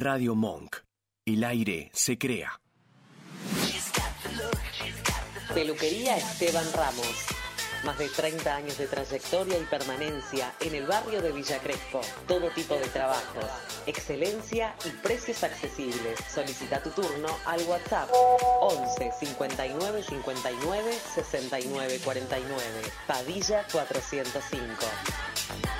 Radio Monk. El aire se crea. Peluquería Esteban Ramos. Más de 30 años de trayectoria y permanencia en el barrio de Villa Crespo. Todo tipo de trabajos. Excelencia y precios accesibles. Solicita tu turno al WhatsApp 11 59 59 69 49. Padilla 405.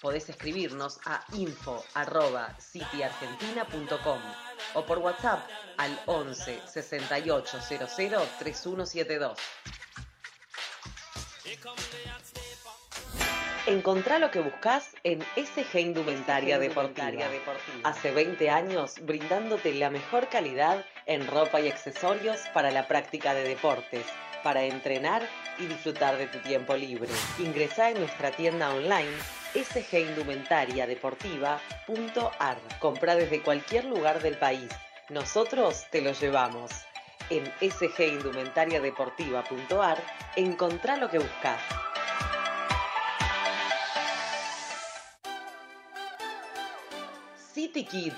Podés escribirnos a info.cityargentina.com o por WhatsApp al 11 68 00 3172. Encontrá lo que buscas en SG Indumentaria Deportiva. Hace 20 años brindándote la mejor calidad en ropa y accesorios para la práctica de deportes, para entrenar y disfrutar de tu tiempo libre. Ingresá en nuestra tienda online sgindumentariadeportiva.ar. Compra desde cualquier lugar del país. Nosotros te lo llevamos. En sgindumentariadeportiva.ar encontrá lo que buscas. City Kids,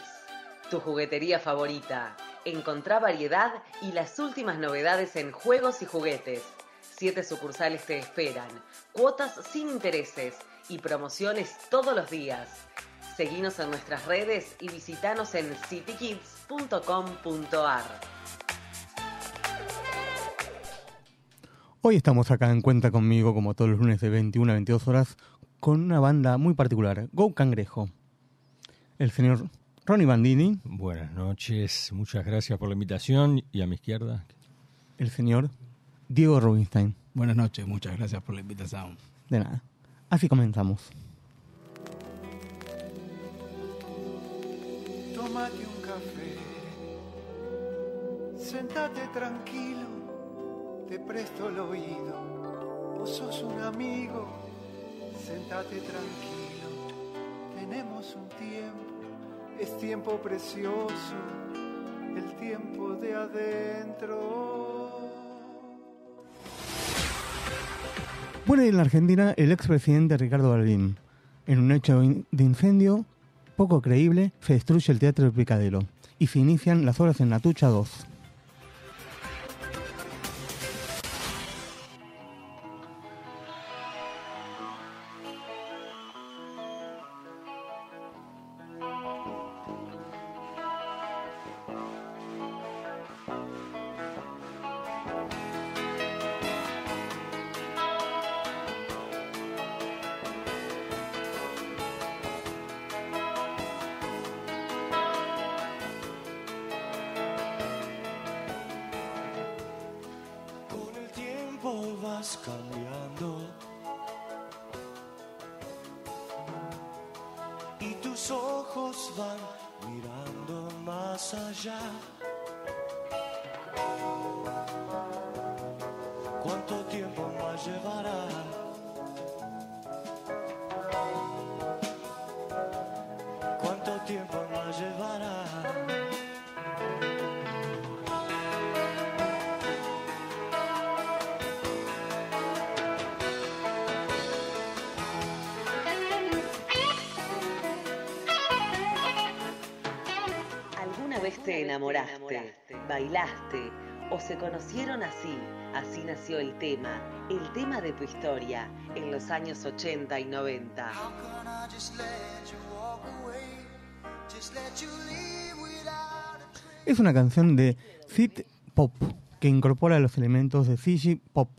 tu juguetería favorita. Encontrá variedad y las últimas novedades en juegos y juguetes. Siete sucursales te esperan. Cuotas sin intereses y promociones todos los días. Seguinos en nuestras redes y visitanos en citykids.com.ar. Hoy estamos acá en Cuenta conmigo, como todos los lunes de 21 a 22 horas, con una banda muy particular, Go Cangrejo. El señor Ronnie Bandini. Buenas noches, muchas gracias por la invitación. Y a mi izquierda. El señor Diego Rubinstein. Buenas noches, muchas gracias por la invitación. De nada. Así comenzamos. Tómate un café, sentate tranquilo, te presto el oído. Vos sos un amigo, sentate tranquilo. Tenemos un tiempo, es tiempo precioso, el tiempo de adentro. Muere en la Argentina el expresidente Ricardo Balbín. En un hecho de incendio poco creíble, se destruye el Teatro del Picadero y se inician las obras en Natucha 2. Cambiando y tus ojos van mirando más allá. Vez te enamoraste, bailaste o se conocieron así? Así nació el tema, el tema de tu historia, en los años 80 y 90. Es una canción de Sid Pop que incorpora los elementos de Fiji Pop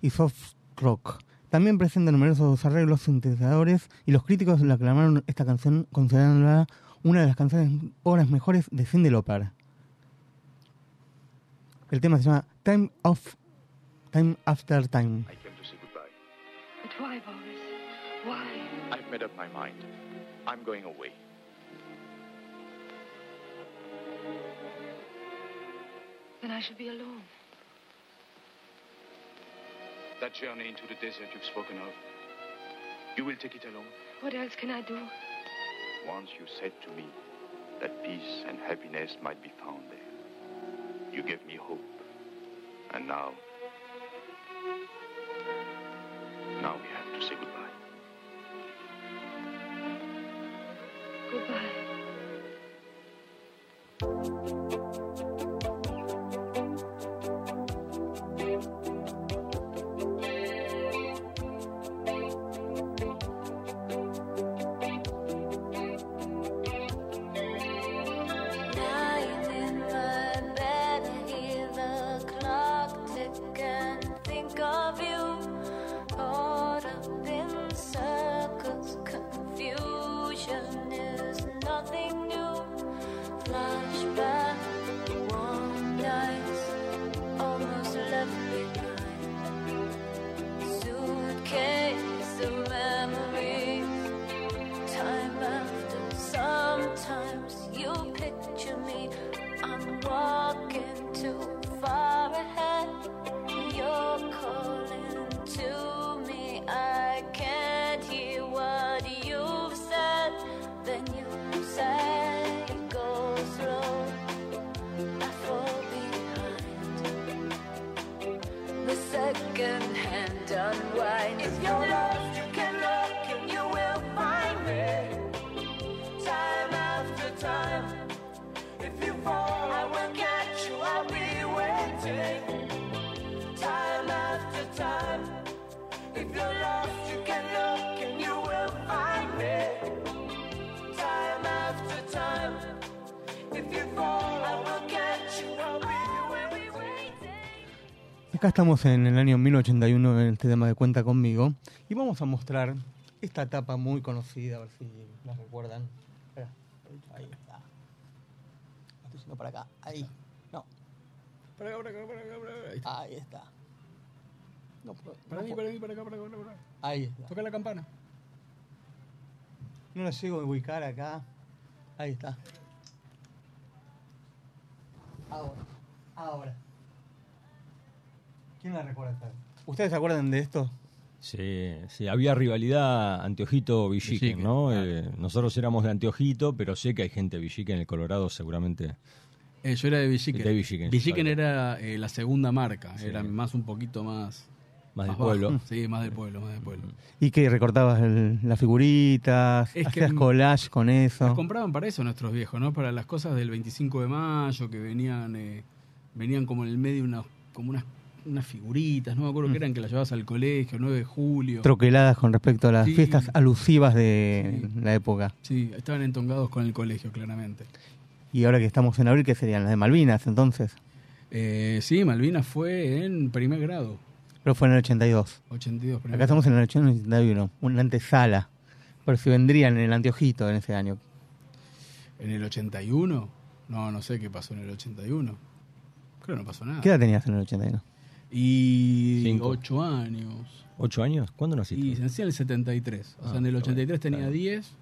y soft rock. También presenta numerosos arreglos sintetizadores y los críticos la aclamaron esta canción considerándola una de las canciones obras mejores de Cindy Lauper. El tema se llama Time of Time After Time. I came to say goodbye. But why, Boris? Why? I've made up my mind. I'm going away. Then I shall be alone. That journey into the desert you've spoken of, you will take it alone. What else can I do? Once you said to me that peace and happiness might be found there. You gave me hope. And now, second hand unwind. If you're lost, you can Acá estamos en el año 1081 en este tema de Cuenta conmigo y vamos a mostrar esta etapa muy conocida, a ver si la recuerdan. Ahí está. Estoy yendo para acá, ahí. No, Para acá, para acá, para acá, para acá. Ahí está. ahí está. No, Para no mí, puedo. para para acá, para acá, para acá. Ahí está. Toca la campana. No la llego a ubicar acá. Ahí está. Ahora. Ahora. ¿Quién la recuerda? esta? ¿Ustedes se acuerdan de esto? Sí, sí, había rivalidad Anteojito-Villiquen, Villiquen, ¿no? claro. Eh, nosotros éramos de Anteojito, pero sé que hay gente de Villiquen en el Colorado, seguramente. Eh, yo era de Villiquen. De Villiquen, Villiquen era eh, la segunda marca. Sí. Era más un poquito más... Más del bajo. pueblo. Sí, más del pueblo, más del pueblo. ¿Y que recortabas el- las figuritas? Es ¿Hacías collage con eso? Las compraban para eso nuestros viejos, ¿no? Para las cosas del 25 de mayo, que venían eh, venían como en el medio unas, como unas, unas figuritas, no me acuerdo qué eran, que las llevabas al colegio, 9 de julio. Troqueladas con respecto a las Sí. fiestas alusivas de Sí. la época. Sí, estaban entongados con el colegio, claramente. Y ahora que estamos en abril, ¿qué serían? Las de Malvinas, entonces. Eh, sí, Malvinas fue en primer grado, Pero fue en el 82. 82 primer Acá estamos en el 81, una antesala. Pero si vendrían en el anteojito en ese año. ¿En el 81? No, no sé qué pasó en el 81. Creo que no pasó nada. ¿Qué edad tenías en el 81? Y Cinco. 8 años. ¿Ocho años? ¿Cuándo Y naciste? nací en el 73. O sea, Ah, en el está 83 bien, tenía está 10.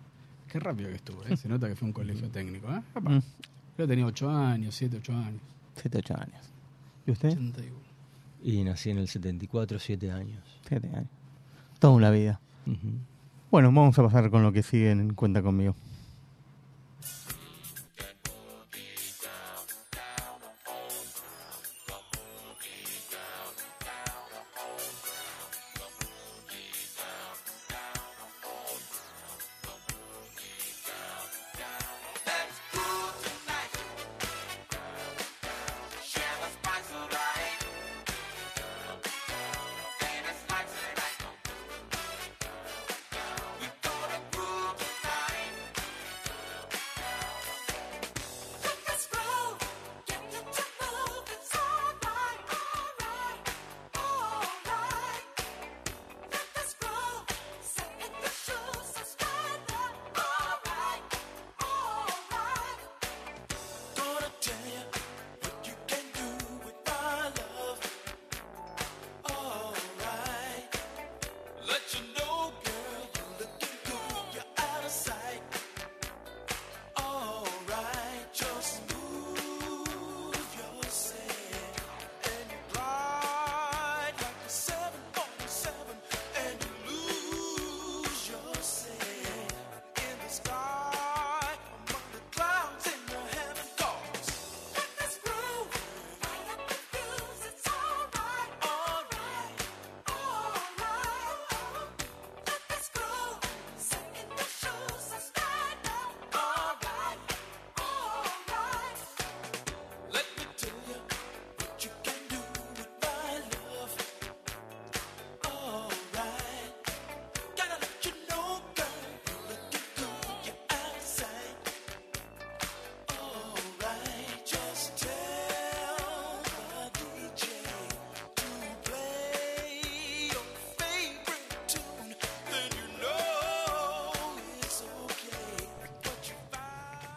Qué rápido que estuve, ¿eh? Se nota que fue un colegio técnico, ¿eh? Mm, que tenía 8 años, 7, 8 años. 7, 8 años. ¿Y usted? 81. Y nací en el 74, siete años. 7 años. Toda una vida. Ujú. Bueno, vamos a pasar con lo que sigue en Cuenta conmigo.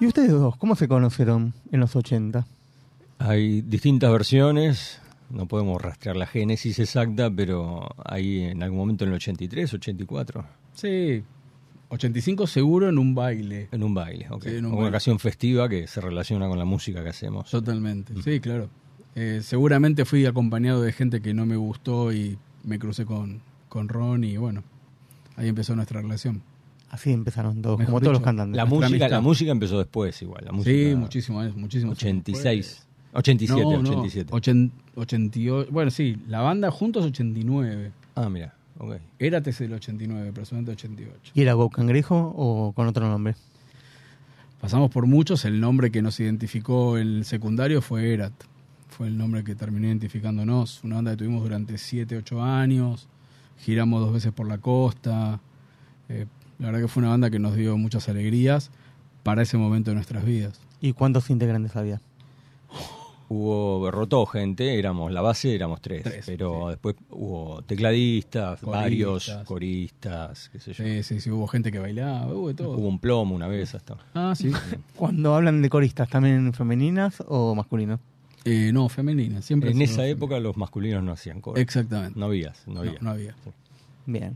¿Y ustedes dos, cómo se conocieron en los 80? Hay distintas versiones, no podemos rastrear la génesis exacta, pero ahí en algún momento en el 83, 84. Sí, 85 seguro en un baile. En un baile, ok. Sí, en un una baile. ocasión festiva que se relaciona con la música que hacemos. Totalmente, sí, claro. Eh, seguramente fui acompañado de gente que no me gustó y me crucé con, con Ron y bueno, ahí empezó nuestra relación. Así empezaron todos, Mejor como todos los cantantes. La música, la música empezó después igual. La música, Sí, muchísimos años, muchísimos años 86. 87, No, no, 87. ochen- 88, bueno, sí, la banda juntos 89. Ah, mira, ok. Érate del 89, personalmente 88. ¿Y era Go Cangrejo o con otro nombre? Pasamos por muchos, el nombre que nos identificó en el secundario fue Erat. Fue el nombre que terminó identificándonos. Una banda que tuvimos durante 7, 8 años. Giramos dos veces por la costa. Eh, la verdad que fue una banda que nos dio muchas alegrías para ese momento de nuestras vidas. ¿Y cuántos integrantes había? Hubo, rotó gente, éramos, la base éramos tres, Tres, pero después hubo tecladistas, Coristas. varios coristas, qué sé yo. Sí, sí, sí, hubo gente que bailaba, hubo de todo. Hubo un plomo una vez hasta. Ah, sí. Cuando hablan de coristas, ¿también femeninas o masculinos? Eh, no, femenina, siempre. En esa femenina. época los masculinos no hacían coro. Exactamente. No había, no No, había. no había. Bien.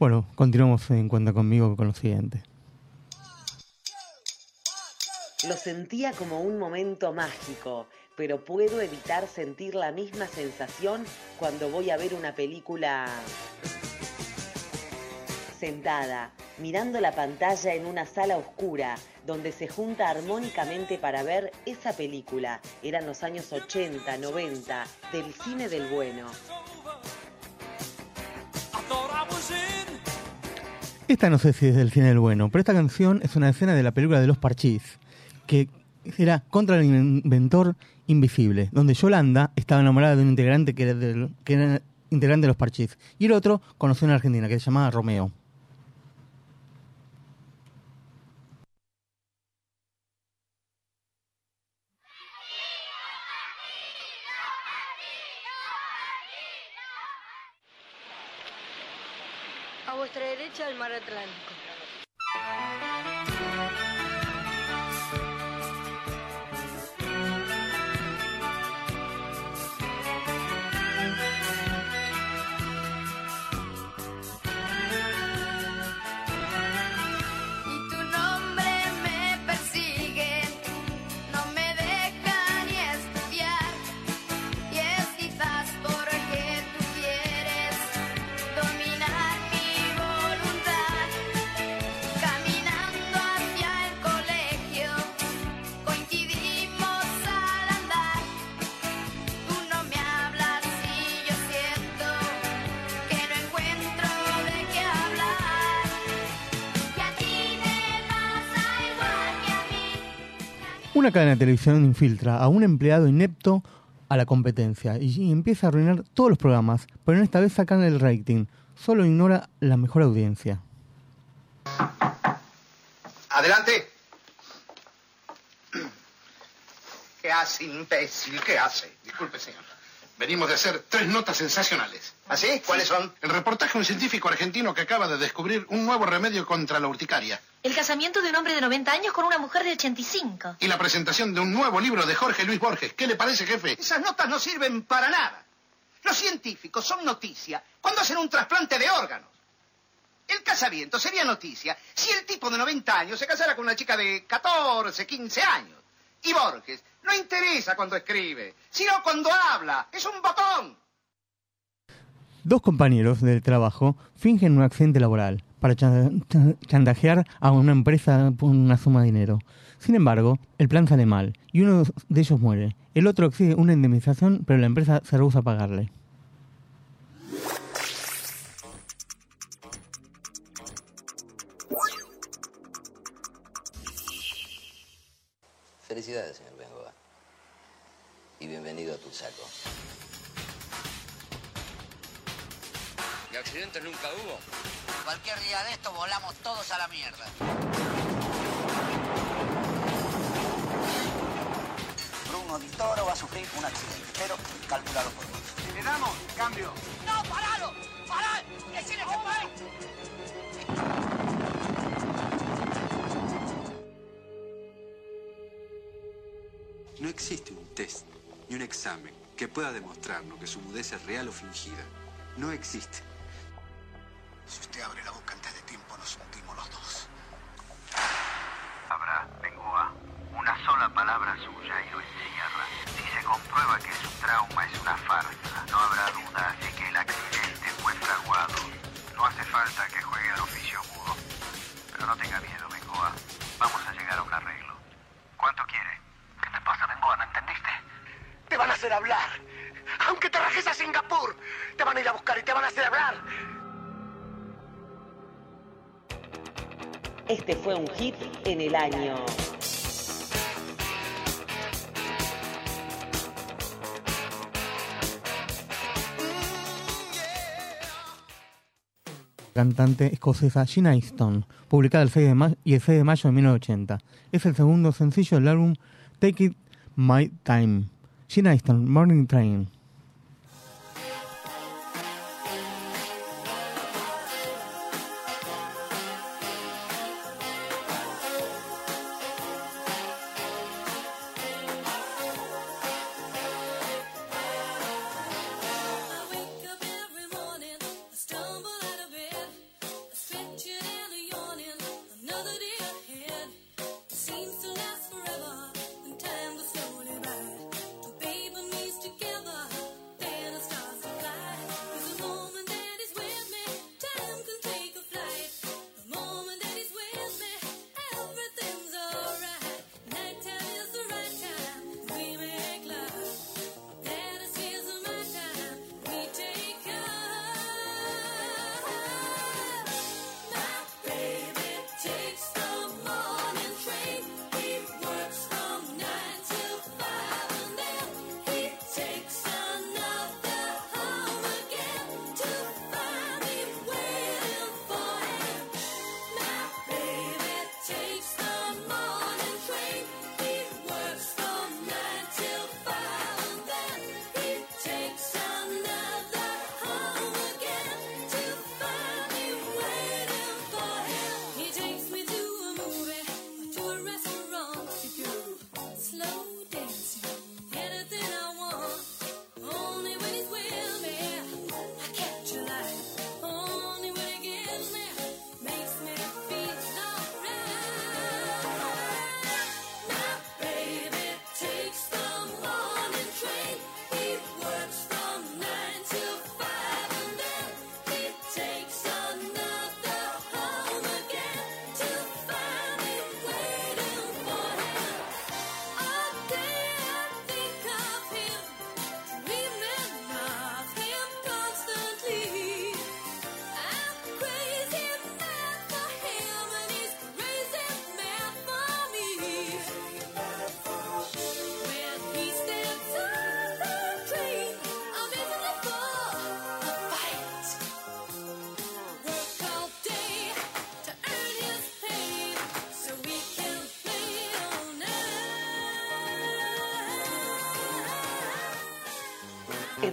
Bueno, continuamos en Cuenta conmigo con lo siguiente. Lo sentía como un momento mágico, pero puedo evitar sentir la misma sensación cuando voy a ver una película sentada, mirando la pantalla en una sala oscura, donde se junta armónicamente para ver esa película. Eran los años 80, 90, del cine del bueno. Esta no sé si es del cine del bueno, pero esta canción es una escena de la película de los Parchís, que era contra el inventor invisible, donde Yolanda estaba enamorada de un integrante que era, del- que era integrante de los Parchís, y el otro conoció una argentina que se llamaba Romeo. A vuestra derecha el mar Atlántico. Una cadena de televisión infiltra a un empleado inepto a la competencia y, empieza a arruinar todos los programas, pero en esta vez sacan el rating. Solo ignora la mejor audiencia. Adelante. ¿Qué hace, imbécil? ¿Qué hace? Disculpe, señor. Venimos de hacer tres notas sensacionales. ¿Así? ¿Ah, ¿Cuáles son? El reportaje de un científico argentino que acaba de descubrir un nuevo remedio contra la urticaria. El casamiento de un hombre de 90 años con una mujer de 85. Y la presentación de un nuevo libro de Jorge Luis Borges. ¿Qué le parece, jefe? Esas notas no sirven para nada. Los científicos son noticia cuando hacen un trasplante de órganos. El casamiento sería noticia si el tipo de 90 años se casara con una chica de 14, 15 años. Y Borges no interesa cuando escribe, sino cuando habla. Es un botón. Dos compañeros del trabajo fingen un accidente laboral para chan- chan- chantajear a una empresa por una suma de dinero. Sin embargo, el plan sale mal y uno de ellos muere. El otro exige una indemnización, pero la empresa se rehúsa a pagarle. saco. ¿Y accidentes nunca hubo? Cualquier día de esto volamos todos a la mierda. Bruno Di Toro va a sufrir un accidente, pero calculado por vos. Le damos, cambio. ¡No, paralo! ¡Parad! ¡Decirle que! No existe un test ni un examen que pueda demostrarnos que su mudez es real o fingida. No existe. Si usted abre la boca, hacer hablar. Aunque te rajes a Singapur, te van a ir a buscar y te van a hacer hablar. Este fue un hit en el año. cantante escocesa Gina Easton, publicada el 6 de mayo y el 6 de mayo de 1980. Es el segundo sencillo del álbum Take It My Time. She Nathan, Morning Train.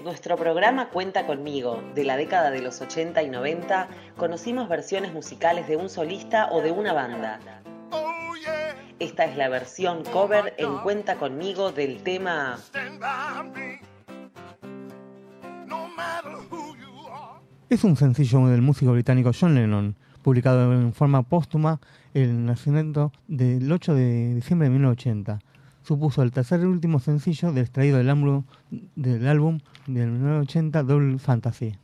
Nuestro programa Cuenta conmigo, de la década de los 80 y 90, conocimos versiones musicales de un solista o de una banda. Esta es la versión cover en Cuenta conmigo del tema... Es un sencillo del músico británico John Lennon, publicado en forma póstuma el nacimiento del 8 de diciembre de 1980 supuso el tercer y último sencillo del extraído del álbum del, álbum del 1980 Double Fantasy.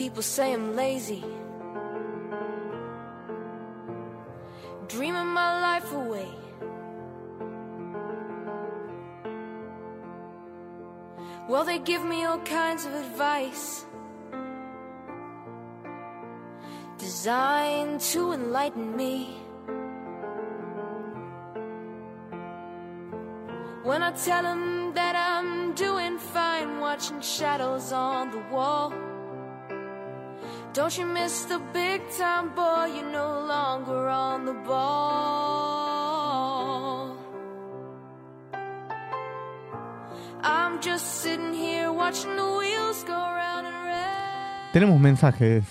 People say I'm lazy. Dreaming my life away. Well, they give me all kinds of advice. Designed to enlighten me. When I tell them that I'm doing fine, watching shadows on the wall. Don't you miss the big time, boy? You're no longer on the ball. I'm just sitting here watching the wheels go round and round. Tenemos mensajes.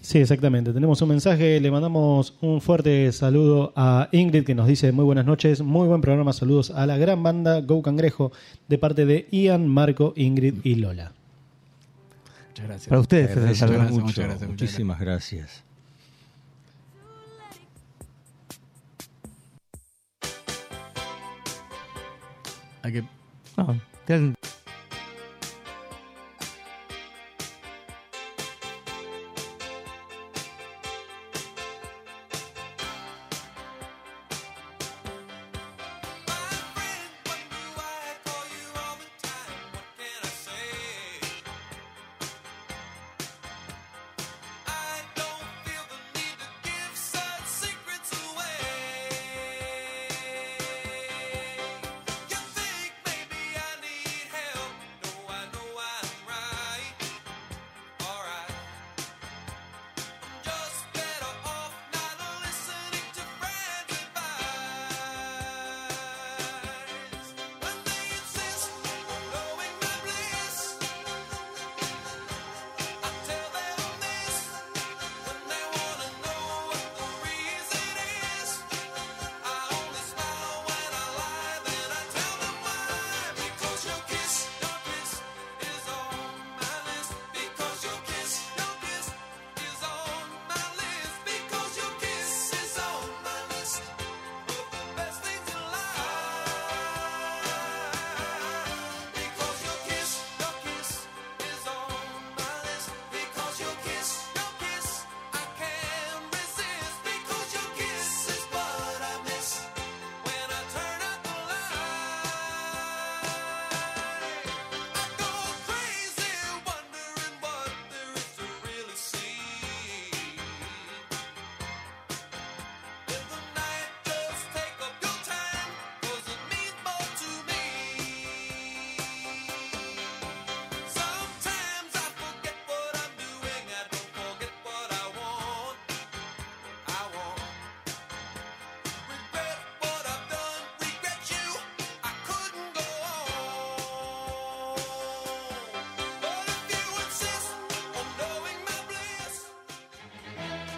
Sí, exactamente. Tenemos un mensaje. Le mandamos un fuerte saludo a Ingrid que nos dice muy buenas noches, muy buen programa. Saludos a la gran banda Go Cangrejo de parte de Ian, Marco, Ingrid y Lola. Muchas gracias. Para ustedes, muchas gracias, muchísimas gracias. Hay que No,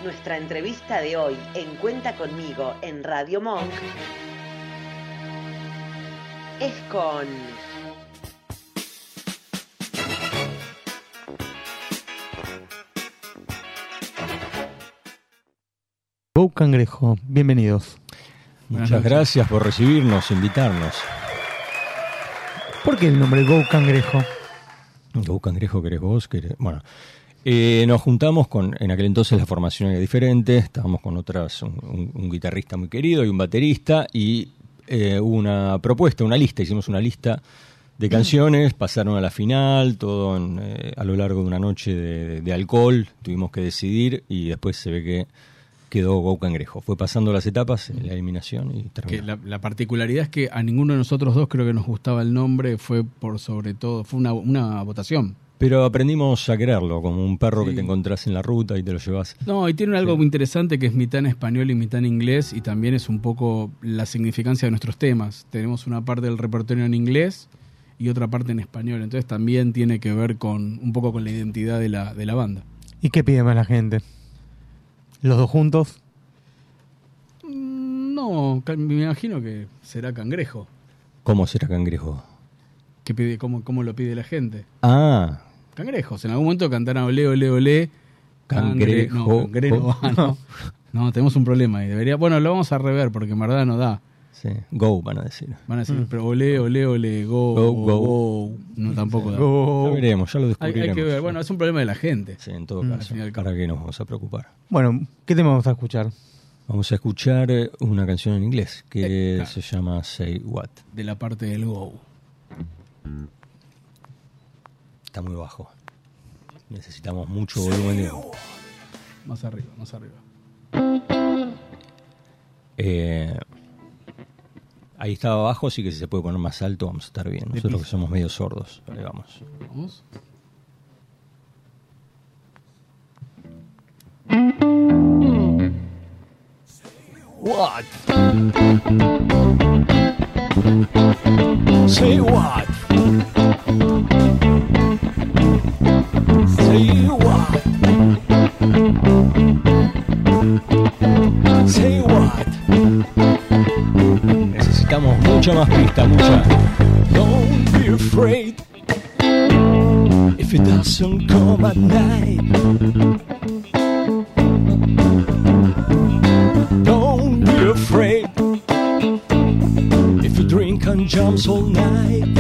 Nuestra entrevista de hoy en Cuenta conmigo en Radio Monk es con Go Cangrejo, bienvenidos. Muchas gracias por recibirnos, invitarnos. ¿Por qué el nombre Go Cangrejo? Go Cangrejo, querés vos, querés... Bueno, eh, nos juntamos con, en aquel entonces la formación era diferente, estábamos con otras, un, un- un guitarrista muy querido y un baterista, y eh, hubo una propuesta, una lista, hicimos una lista de canciones, pasaron a la final, todo en, eh, a lo largo de una noche de, de alcohol, tuvimos que decidir y después se ve que quedó Go Cangrejo. Fue pasando las etapas, la eliminación y que terminó. la, la particularidad es que a ninguno de nosotros dos creo que nos gustaba el nombre, fue por sobre todo, fue una, una votación. Pero aprendimos a quererlo, como un perro que te encontrás en la ruta y te lo llevas. No, y tiene algo muy interesante que es mitad en español y mitad en inglés y también es un poco la significancia de nuestros temas. Tenemos una parte del repertorio en inglés y otra parte en español, entonces también tiene que ver con un poco con la identidad de la, de la banda. ¿Y qué pide más la gente? ¿Los dos juntos? Mm, No, me imagino que será cangrejo. ¿Cómo será cangrejo? ¿Qué pide, cómo, ¿Cómo lo pide la gente? Ah, Cangrejos. En algún momento cantarán ole, ole, ole. Cangre- Cangrejo. No, cangre no va, no. No, tenemos un problema y debería. Bueno, lo vamos a rever porque en verdad no da. Sí, go van a decir. Van a decir, Mm. pero ole, ole, ole, go, Go, go, go. No, tampoco da. Go. Ya veremos, ya lo descubriremos. hay que ver. Bueno, es un problema de la gente. Sí, en todo Mm. Caso. al. ¿Para qué nos vamos a preocupar? Bueno, ¿qué tema vamos a escuchar? Vamos a escuchar eh, una canción en inglés que Eh, claro. se llama Say What. De la parte del go. Está muy bajo. Necesitamos mucho volumen. de- Más arriba, más arriba. Eh, ahí estaba abajo, así que si se puede poner más alto vamos a estar bien. Nosotros que somos medio sordos. Ahí vamos. Vamos. What? Say what? Say what? Say what? Necesitamos mucha más pista, mucha. Don't be afraid if it doesn't come at night. arms all night.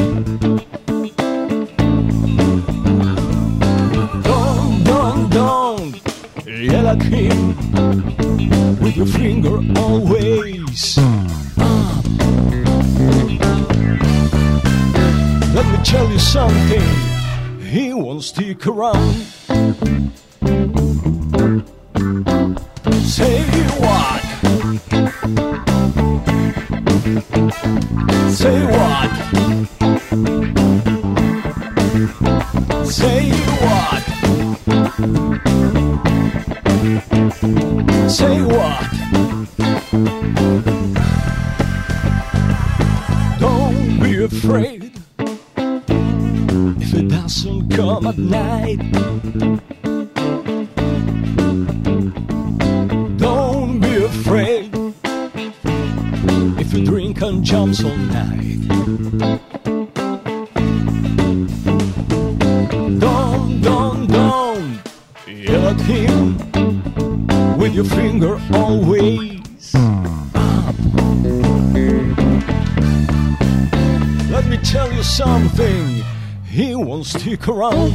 And jumps all night. Don't, don't, don't yell at him with your finger always up. Let me tell you something, he won't stick around.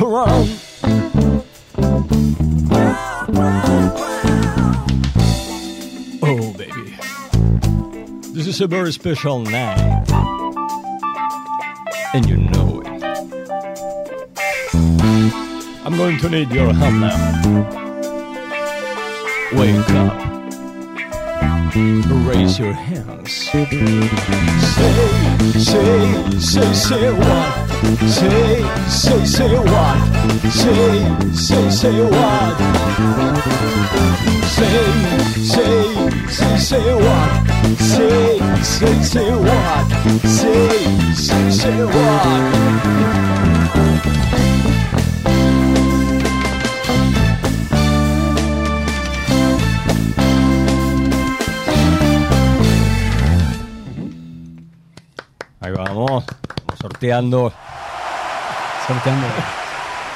Around. Oh, baby, this is a very special night, and you know it. I'm going to need your help now. Wake up. Raise your hands. Say, say, say, say what? Say, say, say what? Say, say, say what? Say, say, say, say what? Say, say, say what? Say, say, say what? Sorteando. Sorteando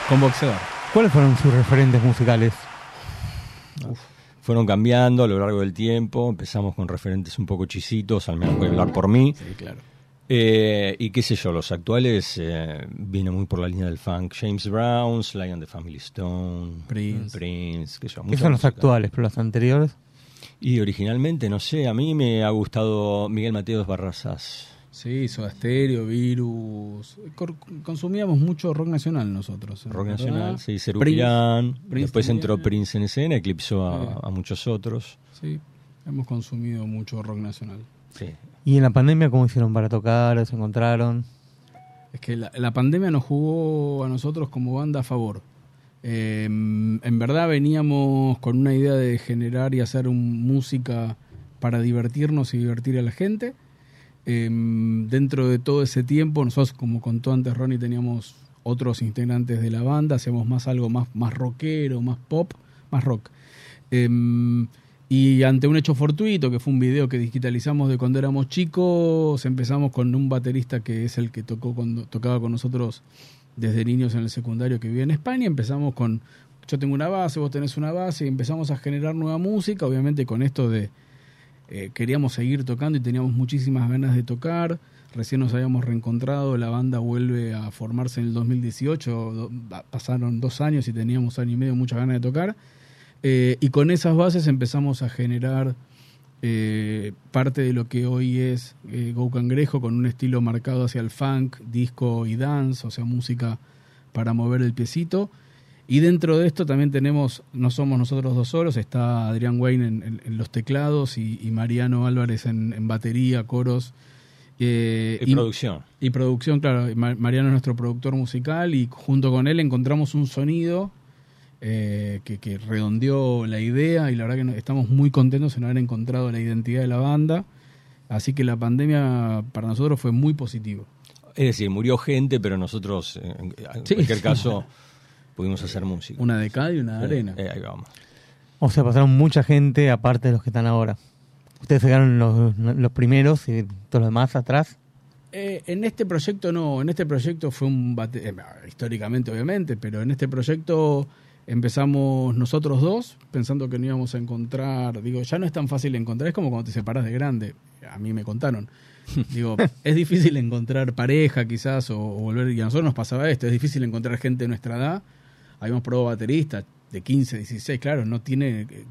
con boxeador. ¿Cuáles fueron sus referentes musicales? Fueron cambiando a lo largo del tiempo. Empezamos con referentes un poco chisitos, al menos voy a hablar por mí. Sí, claro. Eh, y qué sé yo, los actuales eh, vienen muy por la línea del funk. James Brown, Sly and the Family Stone, Prince. Prince qué sé yo, ¿Qué mucha son los actuales, pero los anteriores? Y originalmente, no sé, a mí me ha gustado Miguel Mateos Barrazas. Sí, Soda Stereo, Virus. Consumíamos mucho rock nacional nosotros. Rock ¿verdad? Nacional, sí, Cerulean. Después entró Prince en escena, eclipsó a, Sí. a muchos otros. Sí, hemos consumido mucho rock nacional. Sí. ¿Y en la pandemia cómo hicieron para tocar? ¿Se encontraron? Es que la, la pandemia nos jugó a nosotros como banda a favor. Eh, en verdad veníamos con una idea de generar y hacer un- música para divertirnos y divertir a la gente. Eh, dentro de todo ese tiempo, nosotros, como contó antes Ronnie, teníamos otros integrantes de la banda, hacíamos más algo más, más rockero, más pop, más rock. Eh, y ante un hecho fortuito, que fue un video que digitalizamos de cuando éramos chicos, empezamos con un baterista que es el que tocó cuando tocaba con nosotros desde niños en el secundario que vive en España. Empezamos con, yo tengo una base, vos tenés una base, y empezamos a generar nueva música, obviamente con esto de, eh, queríamos seguir tocando y teníamos muchísimas ganas de tocar. Recién nos habíamos reencontrado, la banda vuelve a formarse en el 2018, do- pa- pasaron dos años y teníamos año y medio muchas ganas de tocar. Eh, y con esas bases empezamos a generar eh, parte de lo que hoy es Go Cangrejo, con un estilo marcado hacia el funk, disco y dance, o sea, música para mover el piecito. Y dentro de esto también tenemos, no somos nosotros dos solos, está Adrián Wayne en, los teclados y, y Mariano Álvarez en, en batería, coros. eh, Y producción. Y producción, claro. Ma- Mariano es nuestro productor musical y junto con él encontramos un sonido eh, que, que redondeó la idea y la verdad que estamos muy contentos en haber encontrado la identidad de la banda. Así que la pandemia para nosotros fue muy positivo. Es decir, murió gente, pero nosotros, en, en Sí. cualquier caso, pudimos hacer música. Una de cada y una de arena. eh, ahí vamos. O sea, pasaron mucha gente aparte de los que están ahora. Ustedes se quedaron los, los primeros y todos los demás atrás. Eh, en este proyecto no, en este proyecto fue un bate- eh, históricamente obviamente, pero en este proyecto empezamos nosotros dos pensando que no íbamos a encontrar, digo, ya no es tan fácil encontrar, es como cuando te separas de grande, a mí me contaron. Digo, es difícil encontrar pareja quizás o, o volver, y a nosotros nos pasaba esto, es difícil encontrar gente de nuestra edad. Habíamos probado bateristas de 15, 16, claro, no tiene, eh,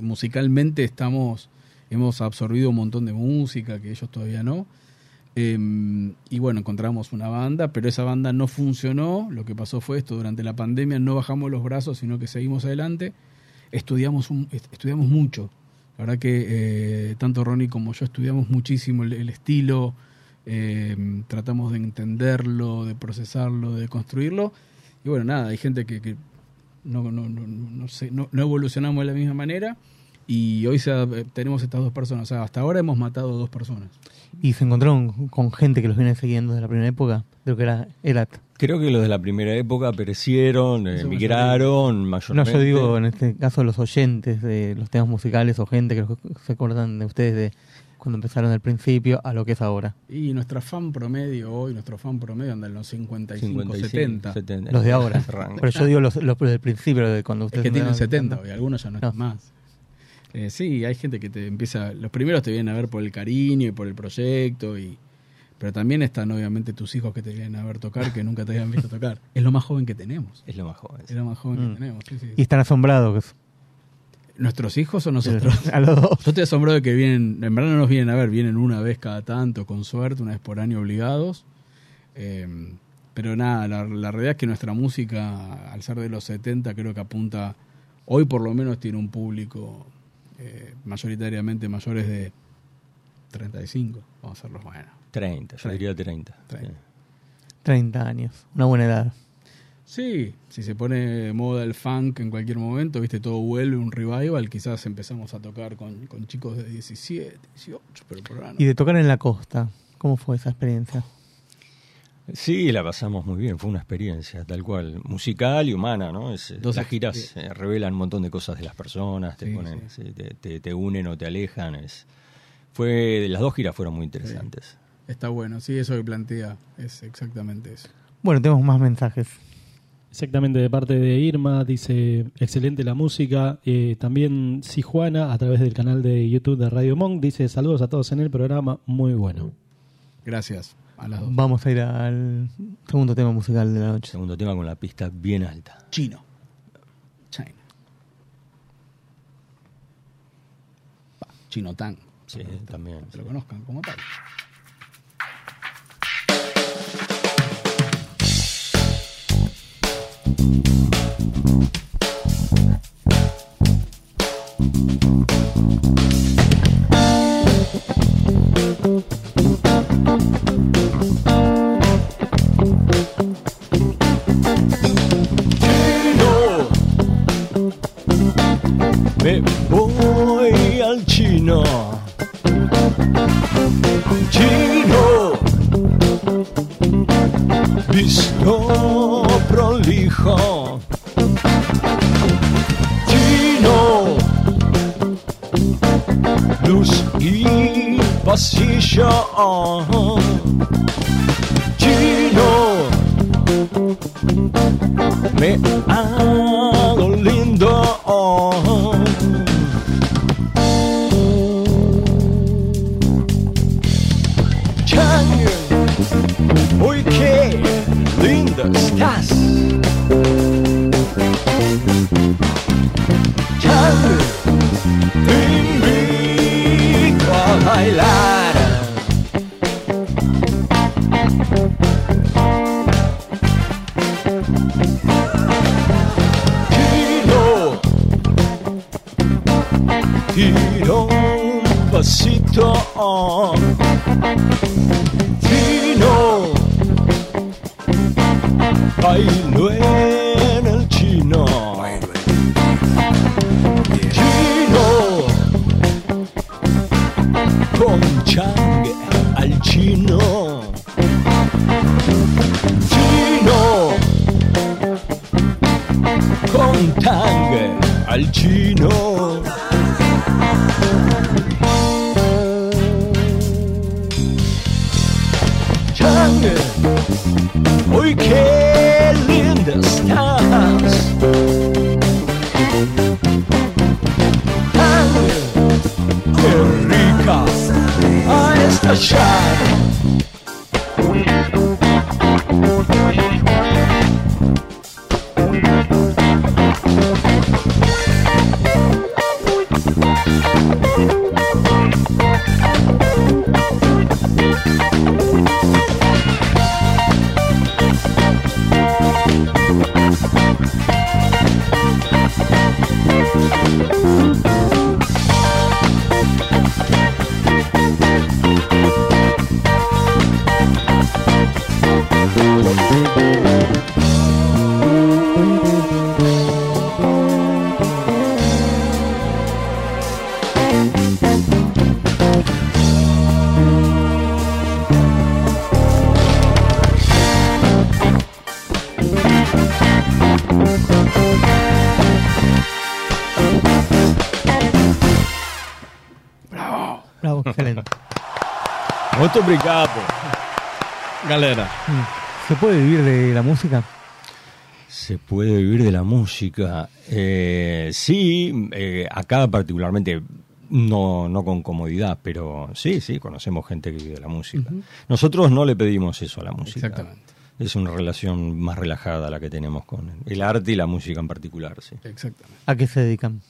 musicalmente estamos, hemos absorbido un montón de música que ellos todavía no. Eh, y bueno, encontramos una banda, pero esa banda no funcionó. Lo que pasó fue esto, durante la pandemia no bajamos los brazos, sino que seguimos adelante. Estudiamos, un, est- estudiamos mucho. La verdad que eh, tanto Ronnie como yo estudiamos muchísimo el, estilo, eh, tratamos de entenderlo, de procesarlo, de construirlo. Y bueno, nada, hay gente que, que no, no, no, no, sé, no, no evolucionamos de la misma manera. Y hoy se ha- tenemos estas dos personas. O sea, hasta ahora hemos matado dos personas. Y se encontraron con gente que los viene siguiendo desde la primera época. Creo que era Erat. Creo que los de la primera época perecieron, eh, Eso migraron No, mayormente. yo digo en este caso los oyentes de los temas musicales o gente que los- se acuerdan de ustedes de cuando empezaron al principio a lo que es ahora. Y nuestra fan promedio hoy, nuestro fan promedio anda en los 55, 55, 70. 70. Los de ahora. Pero yo digo los, los del principio, de cuando Es ustedes que tienen empezaron 70 cantando. hoy, algunos ya no, No. están más. Eh, sí, hay gente que te empieza, los primeros te vienen a ver por el cariño y por el proyecto, y pero también están obviamente tus hijos que te vienen a ver tocar, que nunca te habían visto tocar. Es lo más joven que tenemos. Es lo más joven. Es lo más joven Mm. que tenemos, sí, sí. Y están asombrados. ¿Nuestros hijos o nosotros? A los dos. Yo estoy asombrado de que vienen, en verdad no nos vienen a ver, vienen una vez cada tanto, con suerte, una vez por año obligados. Eh, pero nada, la, la realidad es que nuestra música, al ser de los 70, creo que apunta, hoy por lo menos tiene un público eh, mayoritariamente mayores de 35, vamos a hacerlos buenos. 30, yo diría 30. 30. 30 años, una buena edad. Sí, si se pone moda el funk en cualquier momento, viste, todo vuelve, un revival, quizás empezamos a tocar con, con chicos de 17, 18, pero por ahora no. Y de tocar en la costa, ¿cómo fue esa experiencia? Sí, la pasamos muy bien, fue una experiencia tal cual, musical y humana, ¿no? Es, eh, Dos las giras eh, revelan un montón de cosas de las personas, te Sí, ponen, sí, te, te- te unen o te alejan. Es, fue, las dos giras fueron muy interesantes. Está bueno, sí, eso que plantea es exactamente eso. Bueno, tenemos más mensajes. Exactamente, de parte de Irma, dice, excelente la música. Eh, también Sijuana, a través del canal de YouTube de Radio Monk, dice, saludos a todos en el programa, muy bueno. Gracias a las dos. Vamos a ir al segundo tema musical de la noche. Segundo tema con la pista bien alta. Chino. China. Pa, Chino Tan. Sí, también. Que lo conozcan como tal. Pasillo. Chino, me Muito obrigado. Galera. ¿Se puede vivir de la música? Se puede vivir de la música. Eh, sí, eh, acá particularmente no, no con comodidad, pero sí, sí, conocemos gente que vive de la música. Nosotros no le pedimos eso a la música. Exactamente. Es una relación más relajada la que tenemos con el arte y la música en particular, sí. Exactamente. ¿A qué se dedican?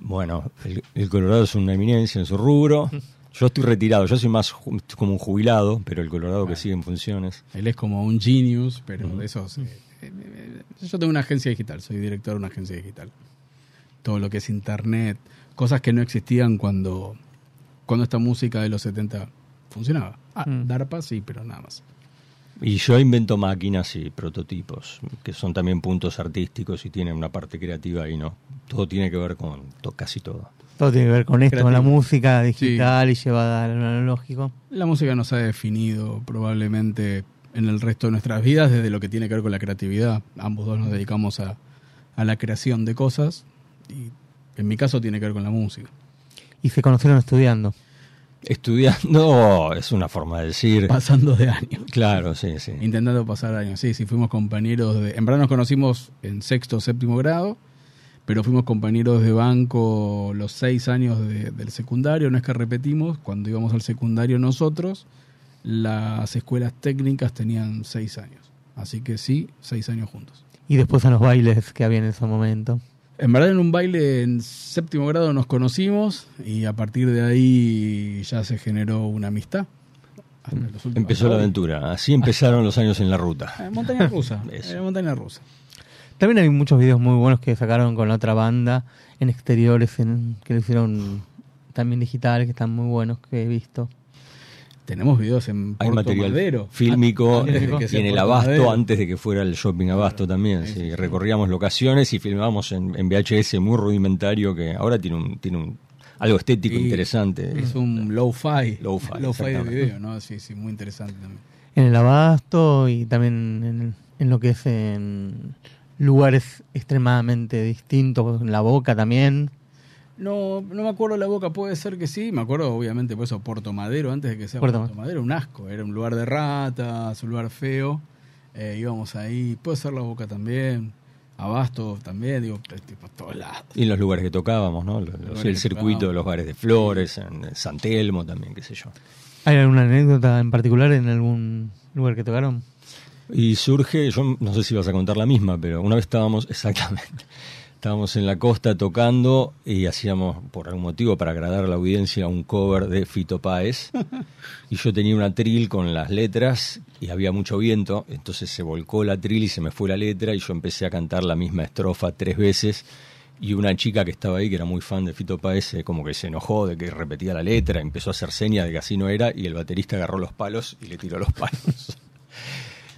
Bueno, el, el Colorado es una eminencia en su rubro. Yo estoy retirado, yo soy más ju- como un jubilado, pero el Colorado que sigue en funciones. Él es como un genius, pero de esos. eh, eh, eh, yo tengo una agencia digital, soy director de una agencia digital. Todo lo que es internet, cosas que no existían cuando, cuando esta música de los 70 funcionaba. Ah, Mm. DARPA sí, pero nada más. Y yo invento máquinas y prototipos, que son también puntos artísticos y tienen una parte creativa y no. Todo tiene que ver con to- casi todo. Todo tiene que ver con esto, con la música digital y llevada al analógico. La música nos ha definido probablemente en el resto de nuestras vidas desde lo que tiene que ver con la creatividad. Ambos dos nos dedicamos a, a la creación de cosas y en mi caso tiene que ver con la música. Y se conocieron estudiando. Estudiando es una forma de decir. Pasando de años. Claro, sí, sí. Intentando pasar años. Sí, sí, fuimos compañeros de... En verdad nos conocimos en sexto o séptimo grado, pero fuimos compañeros de banco los seis años de- del secundario. No es que repetimos, cuando íbamos al secundario nosotros, las escuelas técnicas tenían seis años. Así que sí, seis años juntos. Y después a los bailes que había en ese momento. En verdad en un baile en séptimo grado nos conocimos y a partir de ahí ya se generó una amistad. Hasta los últimos Empezó la años. aventura. Así empezaron los años en la ruta. Eh, montaña rusa. Eso. eh, montaña rusa. También hay muchos videos muy buenos que sacaron con la otra banda en exteriores en, que lo hicieron también digitales, que están muy buenos que he visto. Tenemos videos en Hay Puerto material Madero. fílmico Antes de eh, y en el Abasto, Madero. antes de que fuera el shopping Abasto también. Sí, recorríamos locaciones y filmábamos en, en VHS muy rudimentario que ahora tiene un, tiene un algo estético Y interesante. Es un low-fi. Low-fi, Low-fi de video, ¿no? Sí, sí, muy interesante también. En el abasto y también en, en lo que es en lugares extremadamente distintos, en la boca también. No, no me acuerdo la boca, puede ser que sí. Me acuerdo, obviamente, por eso Puerto Madero, antes de que sea Puerto Puerto, Madero, un asco. Era un lugar de ratas, un lugar feo. Eh, íbamos ahí, puede ser la boca también. Abasto también, digo, es tipo todos lados. Y en los lugares que tocábamos, ¿no? Los- los- lugares el circuito de los bares de Flores, en San Telmo también, qué sé yo. ¿Hay alguna anécdota en particular en algún lugar que tocaron? Y surge, yo no sé si vas a contar la misma, pero una vez estábamos, exactamente, estábamos en la costa tocando y hacíamos, por algún motivo, para agradar a la audiencia, un cover de Fito Páez. Y yo tenía una tril con las letras y había mucho viento, entonces se volcó la tril y se me fue la letra y yo empecé a cantar la misma estrofa tres veces. Y una chica que estaba ahí, que era muy fan de Fito Páez, eh, como que se enojó de que repetía la letra, empezó a hacer señas de que así no era, y el baterista agarró los palos y le tiró los palos.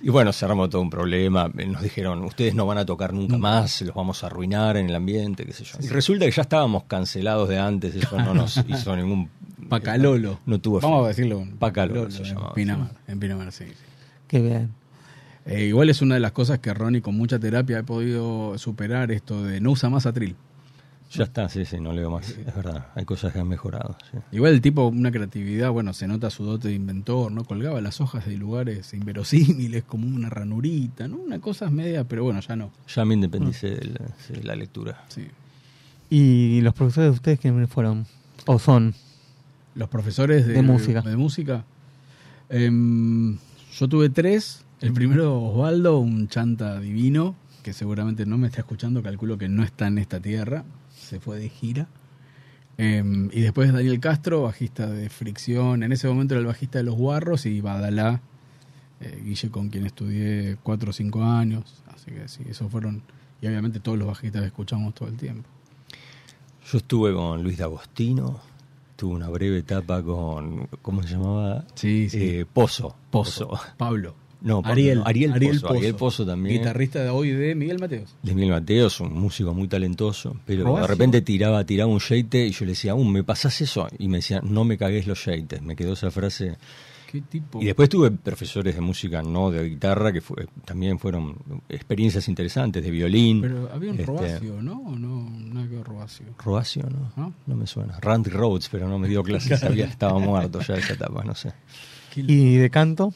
Y bueno, se armó todo un problema. Eh, Nos dijeron, ustedes no van a tocar nunca más, los vamos a arruinar en el ambiente, qué sé yo. Y resulta que ya estábamos cancelados de antes, eso no nos hizo ningún... Pacalolo. No tuvo Vamos a decirlo. Pacalolo se en llamaba. Pinamar, en Pinamar, sí. sí. Qué bien. Eh, igual es una de las cosas que Ronnie con mucha terapia ha podido superar esto de no usa más atril. Ya está, sí, sí, no leo más. Es verdad, hay cosas que han mejorado. sí. Igual el tipo, una creatividad, bueno, se nota su dote de inventor, ¿no? Colgaba las hojas de lugares inverosímiles, como una ranurita, ¿no? Una cosa media, pero bueno, ya no. Ya me independicé de, la, sí, de la lectura. Sí. ¿Y los profesores de ustedes quiénes fueron? ¿O son? Los profesores de, De música. de música. Em, yo tuve tres. El primero, Osvaldo, un chanta divino, que seguramente no me está escuchando, calculo que no está en esta tierra, se fue de gira. Em, y después Daniel Castro, bajista de Fricción, en ese momento era el bajista de Los Guarros, y Badalá, eh, Guille con quien estudié cuatro o cinco años. Así que sí, esos fueron, y obviamente todos los bajistas que escuchamos todo el tiempo. Yo estuve con Luis D'Agostino, tuve una breve etapa con, ¿cómo se llamaba? Sí, sí. Eh, Pozo. Pozo. Pablo. No, Ariel, no, Ariel, Ariel Pozo, Ariel Pozo también. Guitarrista de hoy de Miguel Mateos. de Miguel Mateos, un músico muy talentoso, pero ¿Robacio? de repente tiraba, tiraba un sheite y yo le decía, aún ¿me pasás eso? Y me decía, no me cagues los sheites. Me quedó esa frase. ¿Qué tipo? Y después tuve profesores de música, no de guitarra, que fue, también fueron experiencias interesantes, de violín. Pero había un este, Robacio, ¿no? ¿O no? Nada que Robacio. Robacio, ¿no? ¿No? ¿No? me suena. Randy Rhodes, pero no me dio clases, sabía estaba muerto ya esa etapa, no sé. ¿Y de canto?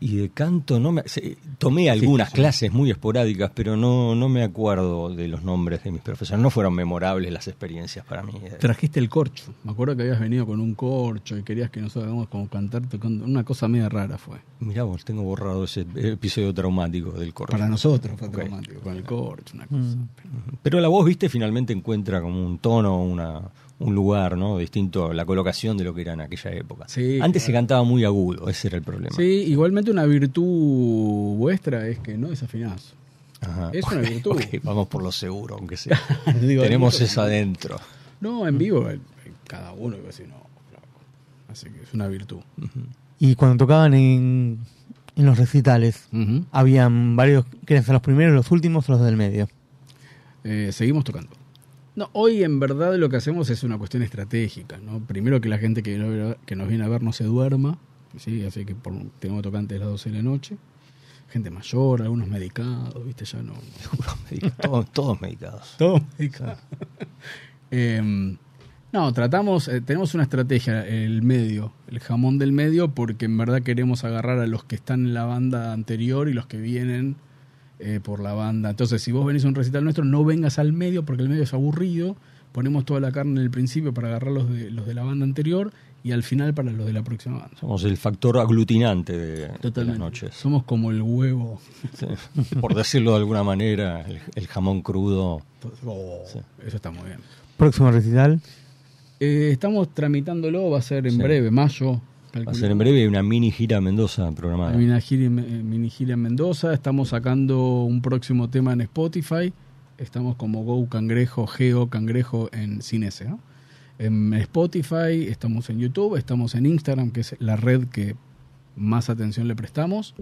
Y de canto no me se- tomé algunas sí. clases muy esporádicas, pero no no me acuerdo de los nombres de mis profesores. No fueron memorables las experiencias para mí. Trajiste el corcho. Me acuerdo que habías venido con un corcho y querías que nosotros hagamos como cantar tocando. Una cosa media rara fue. Mirá vos, tengo borrado ese episodio traumático del corcho. Para nosotros fue traumático, con el corcho, una cosa. Mm. Pero la voz, viste, finalmente encuentra como un tono, una, un lugar, ¿no? Distinto a la colocación de lo que era en aquella época. Sí, Antes se cantaba muy agudo, ese era el problema. Sí, igualmente una virtud vuestra es que no desafinás. Ajá. Es una virtud. Vamos por lo seguro, aunque sea. Digo, Tenemos eso adentro. No, en vivo, cada uno, si no, flaco. Así que es una virtud. Y cuando tocaban en, en los recitales, habían varios, ¿quieren ser los primeros, los últimos o los del medio? Eh, seguimos tocando. No, hoy en verdad lo que hacemos es una cuestión estratégica, ¿no? Primero que la gente que, no- que nos viene a ver no se duerma, ¿sí? Así que por, tenemos tocantes a las 12 de la noche. Gente mayor, algunos medicados, ¿viste? Ya no... todos, todos medicados. Todos medicados. Eh, no, tratamos, eh, tenemos una estrategia, el medio, el jamón del medio, porque en verdad queremos agarrar a los que están en la banda anterior y los que vienen eh, por la banda. Entonces, si vos venís a un recital nuestro, no vengas al medio porque el medio es aburrido. Ponemos toda la carne en el principio para agarrar los de, los de la banda anterior y al final para los de la próxima banda. Somos el factor aglutinante de, de las noches. Somos como el huevo. Sí. Por decirlo de alguna manera, el, el jamón crudo. Oh, Eso está muy bien. Próximo recital. Eh, estamos tramitándolo, va a ser en Sí. breve, mayo. Va a ser en breve una mini gira a Mendoza programada. Hay una gira, eh, mini gira en Mendoza. Estamos sacando un próximo tema en Spotify. Estamos como Go Cangrejo, Geo Cangrejo en ¿no? En Spotify, estamos en YouTube, estamos en Instagram, que es la red que más atención le prestamos.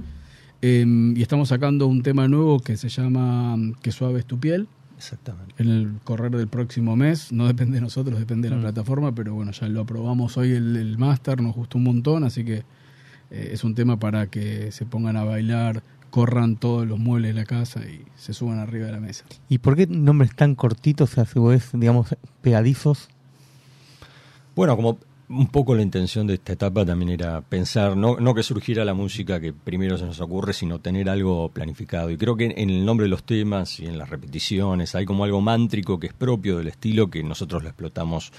Em, y estamos sacando un tema nuevo que se llama mm, Que suave es tu piel. Exactamente. En el correr del próximo mes. No depende de nosotros, depende de la Mm. plataforma, pero bueno, ya lo aprobamos hoy el, el máster, nos gustó un montón, así que eh, es un tema para que se pongan a bailar, corran todos los muebles de la casa y se suban arriba de la mesa. ¿Y por qué nombres tan cortitos, a su vez, digamos, pegadizos? Bueno, como un poco la intención de esta etapa también era pensar, no, no que surgiera la música que primero se nos ocurre, sino tener algo planificado. Y creo que en el nombre de los temas y en las repeticiones hay como algo mántrico que es propio del estilo que nosotros lo explotamos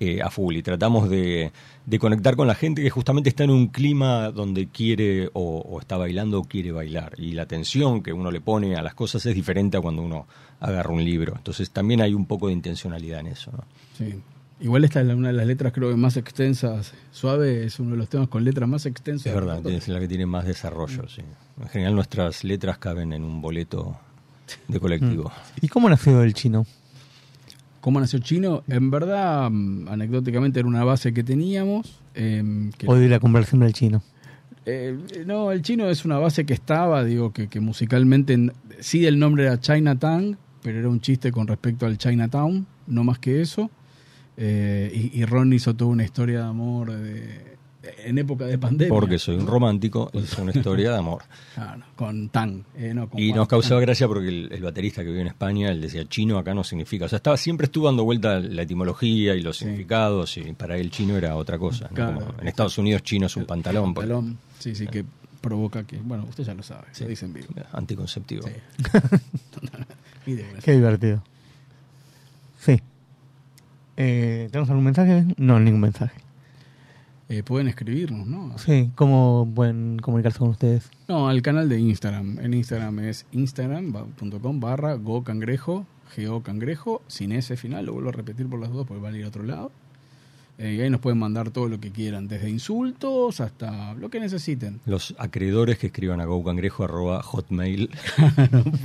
eh, a full y tratamos de, de conectar con la gente que justamente está en un clima donde quiere o, está bailando o quiere bailar. Y la atención que uno le pone a las cosas es diferente a cuando uno agarra un libro. Entonces también hay un poco de intencionalidad en eso. ¿no? Sí. Igual esta es una de las letras creo que más extensas. Suave es uno de los temas con letras más extensas. Es verdad, es la que tiene más desarrollo. Sí. En general nuestras letras caben en un boleto de colectivo. ¿Y cómo nació el chino? ¿Cómo nació Chino? En verdad, mm, anecdóticamente era una base que teníamos. em, que- Hoy de la conversión del chino. Eh, no, el chino es una base que estaba, digo, que, que musicalmente, en- sí el nombre era Chinatown, pero era un chiste con respecto al Chinatown, no más que eso. Eh, y, y Ron hizo toda una historia de amor de- en época de pandemia. Porque soy un romántico, es una historia de amor. Claro, con Tang, eh, no, con Y Juan nos causaba gracia porque el, el baterista que vive en España, él decía chino acá no significa. O sea, estaba siempre estuvo dando vuelta la etimología y los significados, y para él chino era otra cosa. ¿no? Claro. Como en Estados Unidos chino es un pantalón. por- Pantalón, sí, sí, que provoca que, bueno, usted ya lo sabe, Sí. lo dice en vivo. Anticonceptivo. Y de- Qué divertido. Sí. Eh, ¿Tenemos algún mensaje? No, ningún mensaje. Eh, pueden escribirnos, ¿no? Sí, ¿cómo pueden comunicarse con ustedes? No, al canal de Instagram. En Instagram es instagram.com barra go cangrejo, go cangrejo, sin ese final, lo vuelvo a repetir por las dos porque van a ir a otro lado. Eh, y ahí nos pueden mandar todo lo que quieran, desde insultos hasta lo que necesiten. Los acreedores que escriban a gocangrejo.hotmail.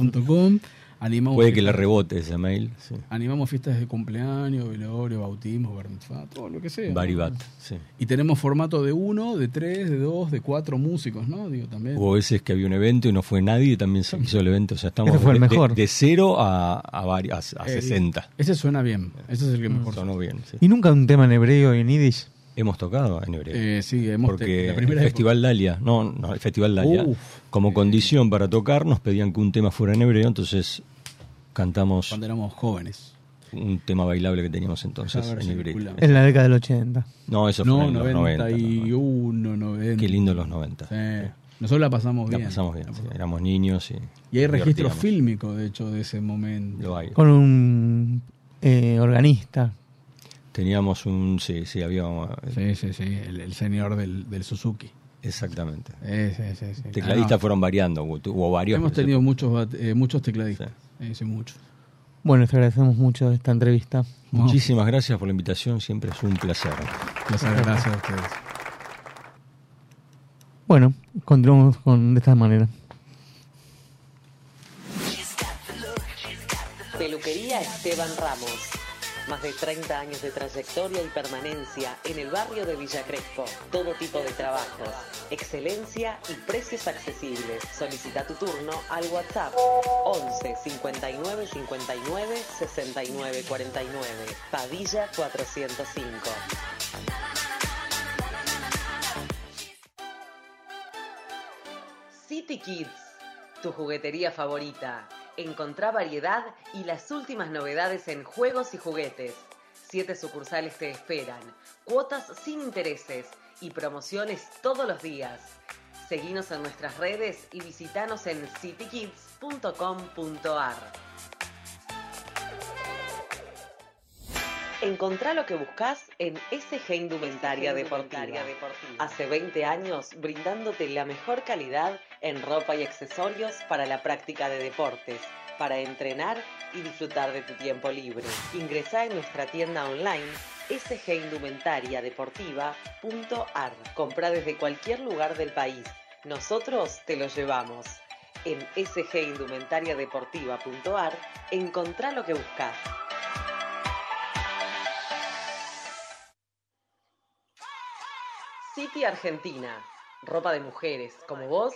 Animamos Puede que fiestas- rebote ese mail. Sí. Animamos fiestas de cumpleaños, velorio, bautismo, bar mitzvah, todo lo que sea. ¿no? Baribat, sí. Y tenemos formato de uno, de tres, de dos, de cuatro músicos, ¿no? Digo, también. Hubo veces que había un evento y no fue nadie y también se hizo el evento. O sea, estamos Ese fue el de, de- mejor. de cero a, a, vari- a, a Eh, 60. Ese suena bien. Ese es el que mejor Sonó bien, sí. ¿Y nunca un tema en hebreo y en yiddish? Hemos tocado en hebreo. Eh, sí, hemos Porque la primera el Festival Dalia, no, no, el Festival Dalia, Uf. Como condición para tocar nos pedían que un tema fuera en hebreo, entonces cantamos cuando éramos jóvenes. un tema bailable que teníamos entonces en hebreo. En la década del 80. No, eso fue No, en los 90. 91, 90. Qué lindo los 90. Sí. Nosotros la pasamos La bien. pasamos bien, sí, éramos niños y... Y hay registro fílmico, de hecho, de ese momento. Lo hay. Con un eh, organista. Teníamos un... Sí, sí, había... Sí, sí, sí, el, el señor del, del Suzuki. Exactamente. Sí, sí, sí. Tecladistas fueron variando, hubo, varios. Hemos tenido muchos, eh, muchos tecladistas. Eh, sí, muchos. Bueno, les agradecemos mucho esta entrevista. Muchísimas gracias por la invitación, siempre es un placer. Placer, gracias a ustedes. Bueno, continuamos con, de esta manera. Peluquería Esteban Ramos. Más de 30 años de trayectoria y permanencia en el barrio de Villa Crespo. Todo tipo de trabajos, excelencia y precios accesibles. Solicita tu turno al WhatsApp 11 59 59 69 49. Padilla 405. City Kids, tu juguetería favorita. Encontrá variedad y las últimas novedades en juegos y juguetes. Siete sucursales te esperan, cuotas sin intereses y promociones todos los días. Seguinos en nuestras redes y visitanos en citykids.com.ar. Encontrá lo que buscas en SG Indumentaria Deportiva. Hace 20 años brindándote la mejor calidad en ropa y accesorios para la práctica de deportes, para entrenar y disfrutar de tu tiempo libre. Ingresá en nuestra tienda online sgindumentariadeportiva.ar. Comprá desde cualquier lugar del país. Nosotros te lo llevamos. En sgindumentariadeportiva.ar encontrá lo que buscas. City Argentina. Ropa de mujeres, como vos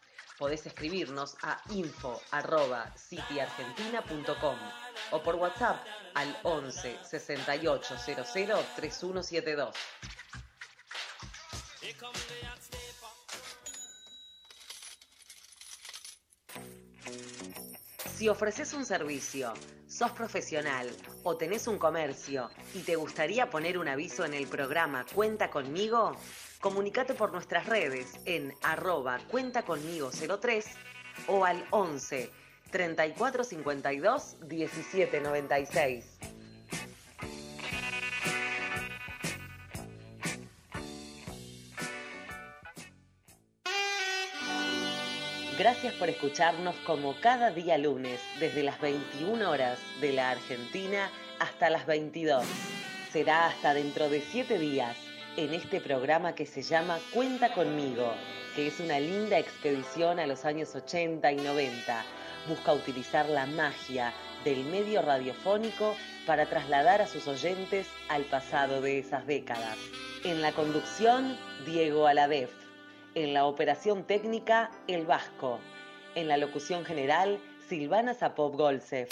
Podés escribirnos a info.cityargentina.com o por WhatsApp al 11 68 00 3172. Si ofreces un servicio, sos profesional o tenés un comercio y te gustaría poner un aviso en el programa Cuenta conmigo, comunicate por nuestras redes en arroba cuenta conmigo 03 o al 11 3452 1796. Gracias por escucharnos como cada día lunes, desde las 21 horas de la Argentina hasta las 22. Será hasta dentro de 7 días en este programa que se llama Cuenta conmigo, que es una linda expedición a los años 80 y 90. Busca utilizar la magia del medio radiofónico para trasladar a sus oyentes al pasado de esas décadas. En la conducción, Diego Aladef. En la operación técnica, El Vasco. En la locución general, Silvana Zapop Golsef.